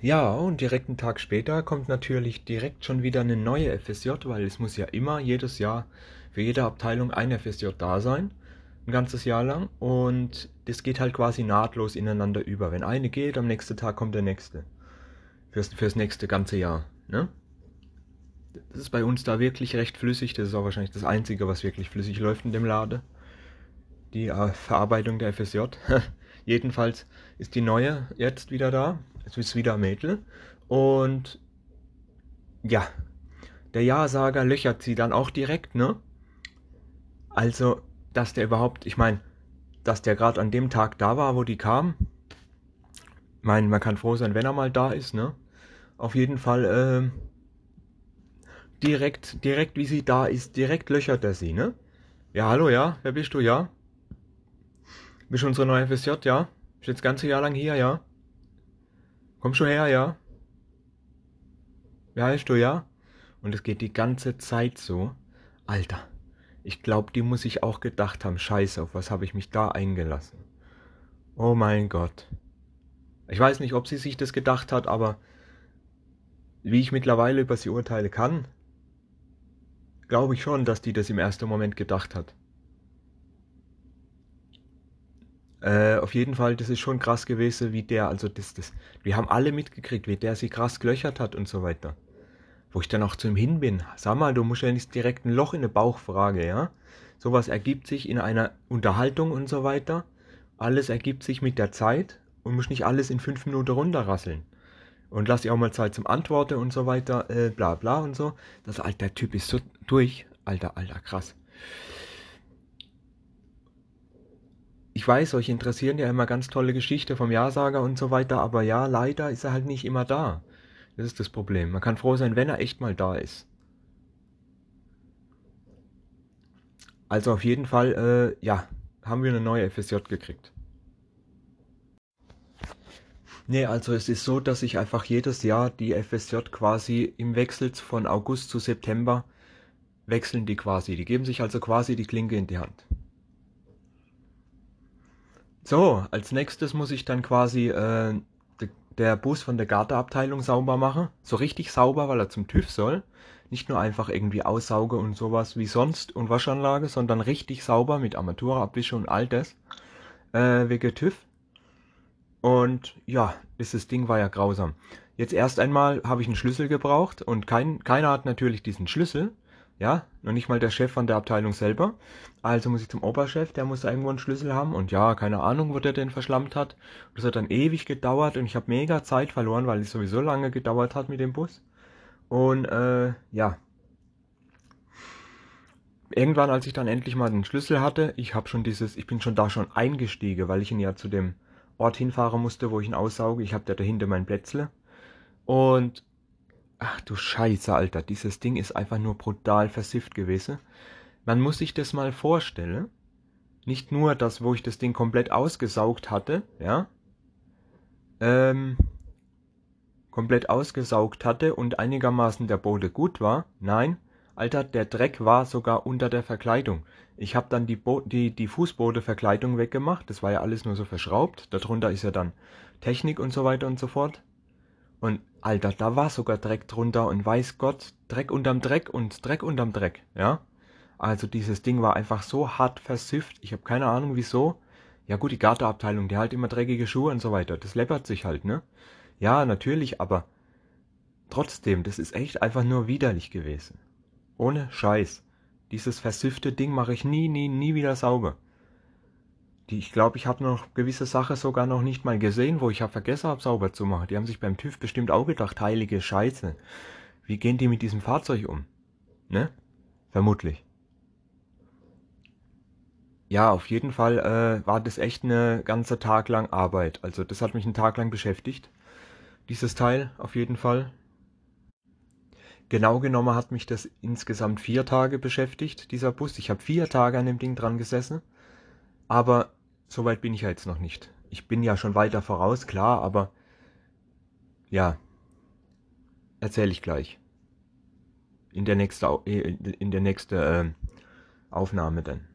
Ja, und direkt einen Tag später kommt natürlich direkt schon wieder eine neue FSJ, weil es muss ja immer jedes Jahr für jede Abteilung ein FSJ da sein, ein ganzes Jahr lang. Und das geht halt quasi nahtlos ineinander über. Wenn eine geht, am nächsten Tag kommt der nächste. Fürs, fürs nächste ganze Jahr. Ne? Das ist bei uns da wirklich recht flüssig. Das ist auch wahrscheinlich das Einzige, was wirklich flüssig läuft in dem Lade. Die äh, Verarbeitung der FSJ. Jedenfalls ist die neue jetzt wieder da. Es ist wieder Mädel. Und ja, der Ja-Sager löchert sie dann auch direkt, ne? Also, dass der überhaupt, ich meine, dass der gerade an dem Tag da war, wo die kam. Ich meine, man kann froh sein, wenn er mal da ist, ne? Auf jeden Fall, äh, direkt, direkt wie sie da ist, direkt löchert er sie, ne? Ja, hallo, ja? Wer bist du, ja? Bist du unsere neue FSJ, ja? Bist jetzt das ganze Jahr lang hier, ja? Komm schon her, ja? Wie heißt du, ja? Und es geht die ganze Zeit so. Alter, ich glaube, die muss ich auch gedacht haben, scheiße, auf was habe ich mich da eingelassen? Oh mein Gott. Ich weiß nicht, ob sie sich das gedacht hat, aber wie ich mittlerweile über sie urteile kann, glaube ich schon, dass die das im ersten Moment gedacht hat. Äh, auf jeden Fall, das ist schon krass gewesen, wie der, also das, das, wir haben alle mitgekriegt, wie der sie krass gelöchert hat und so weiter. Wo ich dann auch zu ihm hin bin, sag mal, du musst ja nicht direkt ein Loch in den Bauch fragen, ja? Sowas ergibt sich in einer Unterhaltung und so weiter. Alles ergibt sich mit der Zeit und muss nicht alles in fünf Minuten runterrasseln. Und lass ihr auch mal Zeit zum Antworten und so weiter, äh, bla bla und so. Das alter Typ ist so durch. Alter, alter, krass. ich weiß, euch interessieren ja immer ganz tolle Geschichten vom Ja-Sager und so weiter, aber ja, leider ist er halt nicht immer da. Das ist das Problem. Man kann froh sein, wenn er echt mal da ist. Also auf jeden Fall, äh, ja, haben wir eine neue FSJ gekriegt. Nee, also es ist so, dass ich einfach jedes Jahr die FSJ quasi im Wechsel von August zu September wechseln die quasi. Die geben sich also quasi die Klinke in die Hand. So, als nächstes muss ich dann quasi äh, der Bus von der Gartenabteilung sauber machen. So richtig sauber, weil er zum TÜV soll. Nicht nur einfach irgendwie aussauge und sowas wie sonst und Waschanlage, sondern richtig sauber mit Armaturaabwische und all das. Äh, wegen TÜV. Und ja, dieses Ding war ja grausam. Jetzt erst einmal habe ich einen Schlüssel gebraucht und kein, keiner hat natürlich diesen Schlüssel. Ja, noch nicht mal der Chef von der Abteilung selber. Also muss ich zum Oberchef, der muss irgendwo einen Schlüssel haben. Und ja, keine Ahnung, wo der den verschlammt hat. Das hat dann ewig gedauert und ich habe mega Zeit verloren, weil es sowieso lange gedauert hat mit dem Bus. Und äh, ja. Irgendwann, als ich dann endlich mal den Schlüssel hatte, ich habe schon dieses, ich bin schon da schon eingestiegen, weil ich ihn ja zu dem Ort hinfahren musste, wo ich ihn aussauge. Ich habe da dahinter mein Plätzle. Und Ach du Scheiße, Alter, dieses Ding ist einfach nur brutal versifft gewesen. Man muss sich das mal vorstellen. Nicht nur das, wo ich das Ding komplett ausgesaugt hatte, ja, ähm, komplett ausgesaugt hatte und einigermaßen der Boden gut war. Nein, Alter, der Dreck war sogar unter der Verkleidung. Ich habe dann die, Bo die, die Fußbodenverkleidung weggemacht. Das war ja alles nur so verschraubt. Darunter ist ja dann Technik und so weiter und so fort. Und Alter, da war sogar Dreck drunter und weiß Gott, Dreck unterm Dreck und Dreck unterm Dreck, ja. Also dieses Ding war einfach so hart versifft. Ich habe keine Ahnung wieso. Ja gut, die Gartenabteilung, die hat immer dreckige Schuhe und so weiter. Das läppert sich halt, ne? Ja, natürlich, aber trotzdem, das ist echt einfach nur widerlich gewesen. Ohne Scheiß. Dieses versiffte Ding mache ich nie, nie, nie wieder sauber. Die, ich glaube, ich habe noch gewisse Sachen sogar noch nicht mal gesehen, wo ich habe vergessen habe, sauber zu machen. Die haben sich beim TÜV bestimmt auch gedacht, heilige Scheiße. Wie gehen die mit diesem Fahrzeug um? Ne? Vermutlich. Ja, auf jeden Fall äh, war das echt eine ganze Tag lang Arbeit. Also das hat mich einen Tag lang beschäftigt. Dieses Teil auf jeden Fall. Genau genommen hat mich das insgesamt vier Tage beschäftigt, dieser Bus. Ich habe vier Tage an dem Ding dran gesessen. Aber so weit bin ich ja jetzt noch nicht. Ich bin ja schon weiter voraus, klar, aber ja, erzähle ich gleich. In der nächsten, in der nächste, äh, Aufnahme dann.